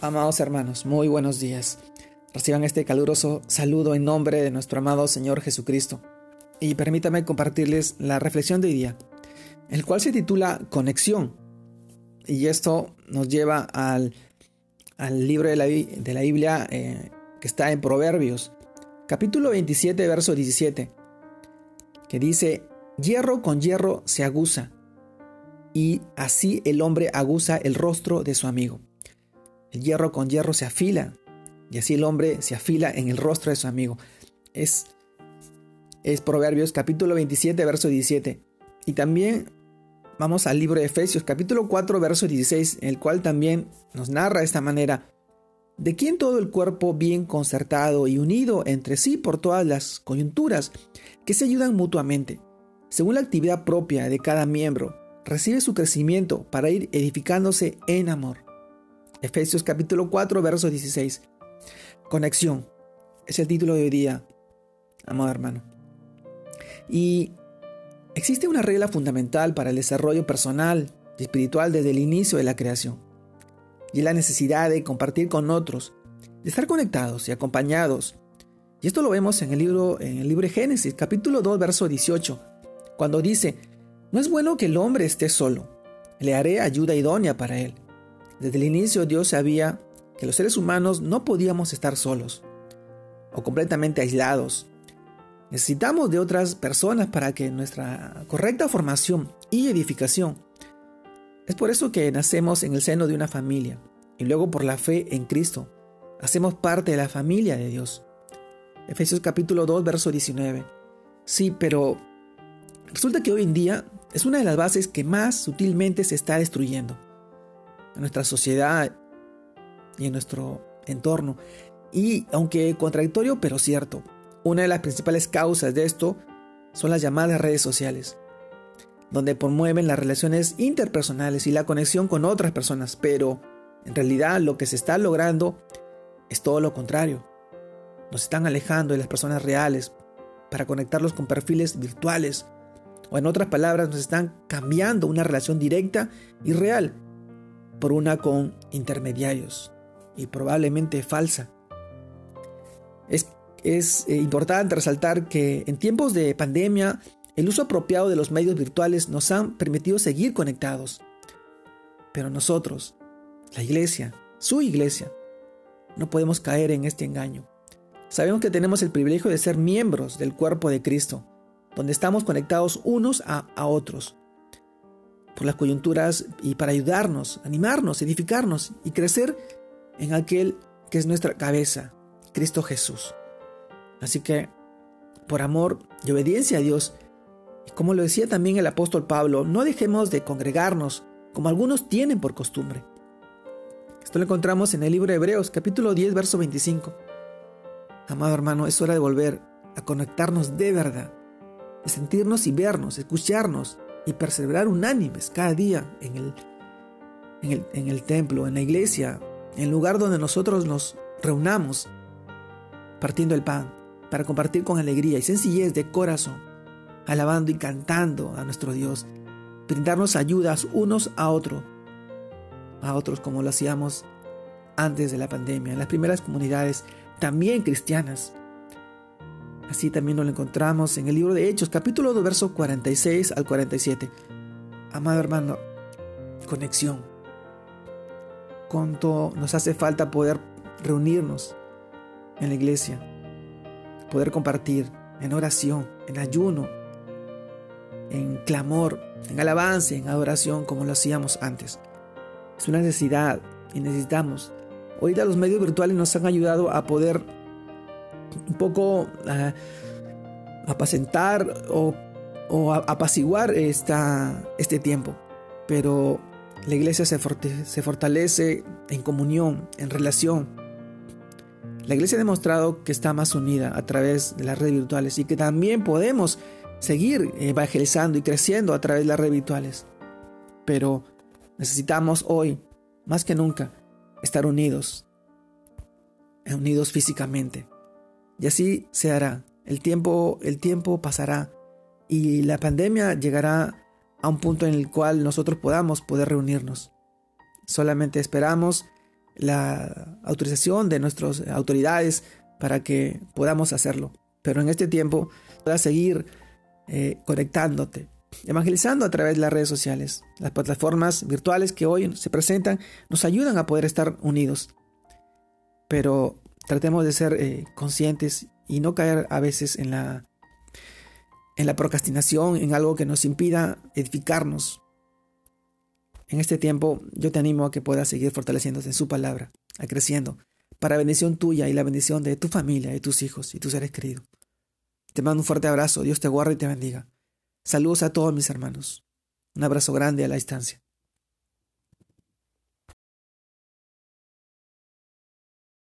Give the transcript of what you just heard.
Amados hermanos, muy buenos días. Reciban este caluroso saludo en nombre de nuestro amado Señor Jesucristo. Y permítame compartirles la reflexión de hoy día, el cual se titula Conexión. Y esto nos lleva al, libro de la, de la Biblia eh, que está en Proverbios, capítulo 27, verso 17, que dice, hierro con hierro se aguza, y así el hombre aguza el rostro de su amigo. El hierro con hierro se afila y así el hombre se afila en el rostro de su amigo. Es, es Proverbios capítulo 27, verso 17. Y también vamos al libro de Efesios capítulo 4, verso 16, en el cual también nos narra de esta manera. De quien todo el cuerpo bien concertado y unido entre sí por todas las coyunturas que se ayudan mutuamente, según la actividad propia de cada miembro, recibe su crecimiento para ir edificándose en amor. Efesios capítulo 4, verso 16. Conexión. Es el título de hoy día, amado hermano. Y existe una regla fundamental para el desarrollo personal y espiritual desde el inicio de la creación. Y es la necesidad de compartir con otros, de estar conectados y acompañados. Y esto lo vemos en el libro, en el libro de Génesis, capítulo 2, verso 18, cuando dice, no es bueno que el hombre esté solo, le haré ayuda idónea para él. Desde el inicio Dios sabía que los seres humanos no podíamos estar solos o completamente aislados. Necesitamos de otras personas para que nuestra correcta formación y edificación. Es por eso que nacemos en el seno de una familia y luego por la fe en Cristo hacemos parte de la familia de Dios. Efesios capítulo 2, verso 19. Sí, pero resulta que hoy en día es una de las bases que más sutilmente se está destruyendo nuestra sociedad y en nuestro entorno. Y aunque contradictorio, pero cierto, una de las principales causas de esto son las llamadas redes sociales, donde promueven las relaciones interpersonales y la conexión con otras personas, pero en realidad lo que se está logrando es todo lo contrario. Nos están alejando de las personas reales para conectarlos con perfiles virtuales, o en otras palabras, nos están cambiando una relación directa y real por una con intermediarios y probablemente falsa. Es, es eh, importante resaltar que en tiempos de pandemia el uso apropiado de los medios virtuales nos han permitido seguir conectados. Pero nosotros, la iglesia, su iglesia, no podemos caer en este engaño. Sabemos que tenemos el privilegio de ser miembros del cuerpo de Cristo, donde estamos conectados unos a, a otros por las coyunturas y para ayudarnos, animarnos, edificarnos y crecer en aquel que es nuestra cabeza, Cristo Jesús. Así que, por amor y obediencia a Dios, y como lo decía también el apóstol Pablo, no dejemos de congregarnos como algunos tienen por costumbre. Esto lo encontramos en el libro de Hebreos, capítulo 10, verso 25. Amado hermano, es hora de volver a conectarnos de verdad, de sentirnos y vernos, escucharnos, y perseverar unánimes cada día en el, en el, en el templo, en la iglesia, en el lugar donde nosotros nos reunamos, partiendo el pan, para compartir con alegría y sencillez de corazón, alabando y cantando a nuestro Dios, brindarnos ayudas unos a otros, a otros como lo hacíamos antes de la pandemia, en las primeras comunidades también cristianas, Así también lo encontramos en el libro de Hechos, capítulo 2, verso 46 al 47. Amado hermano, conexión. Cuánto nos hace falta poder reunirnos en la iglesia, poder compartir en oración, en ayuno, en clamor, en alabanza, en adoración, como lo hacíamos antes. Es una necesidad y necesitamos. Hoy los medios virtuales nos han ayudado a poder un poco uh, apacentar o, o apaciguar esta, este tiempo. Pero la iglesia se, se fortalece en comunión, en relación. La iglesia ha demostrado que está más unida a través de las redes virtuales y que también podemos seguir evangelizando y creciendo a través de las redes virtuales. Pero necesitamos hoy, más que nunca, estar unidos, unidos físicamente. Y así se hará. El tiempo, el tiempo pasará y la pandemia llegará a un punto en el cual nosotros podamos poder reunirnos. Solamente esperamos la autorización de nuestras autoridades para que podamos hacerlo. Pero en este tiempo puedas seguir eh, conectándote, evangelizando a través de las redes sociales. Las plataformas virtuales que hoy se presentan nos ayudan a poder estar unidos. Pero tratemos de ser eh, conscientes y no caer a veces en la, en la procrastinación, en algo que nos impida edificarnos. En este tiempo yo te animo a que puedas seguir fortaleciéndose en su palabra, a creciendo, para bendición tuya y la bendición de tu familia, de tus hijos y tus seres queridos. Te mando un fuerte abrazo, Dios te guarde y te bendiga. Saludos a todos mis hermanos. Un abrazo grande a la distancia.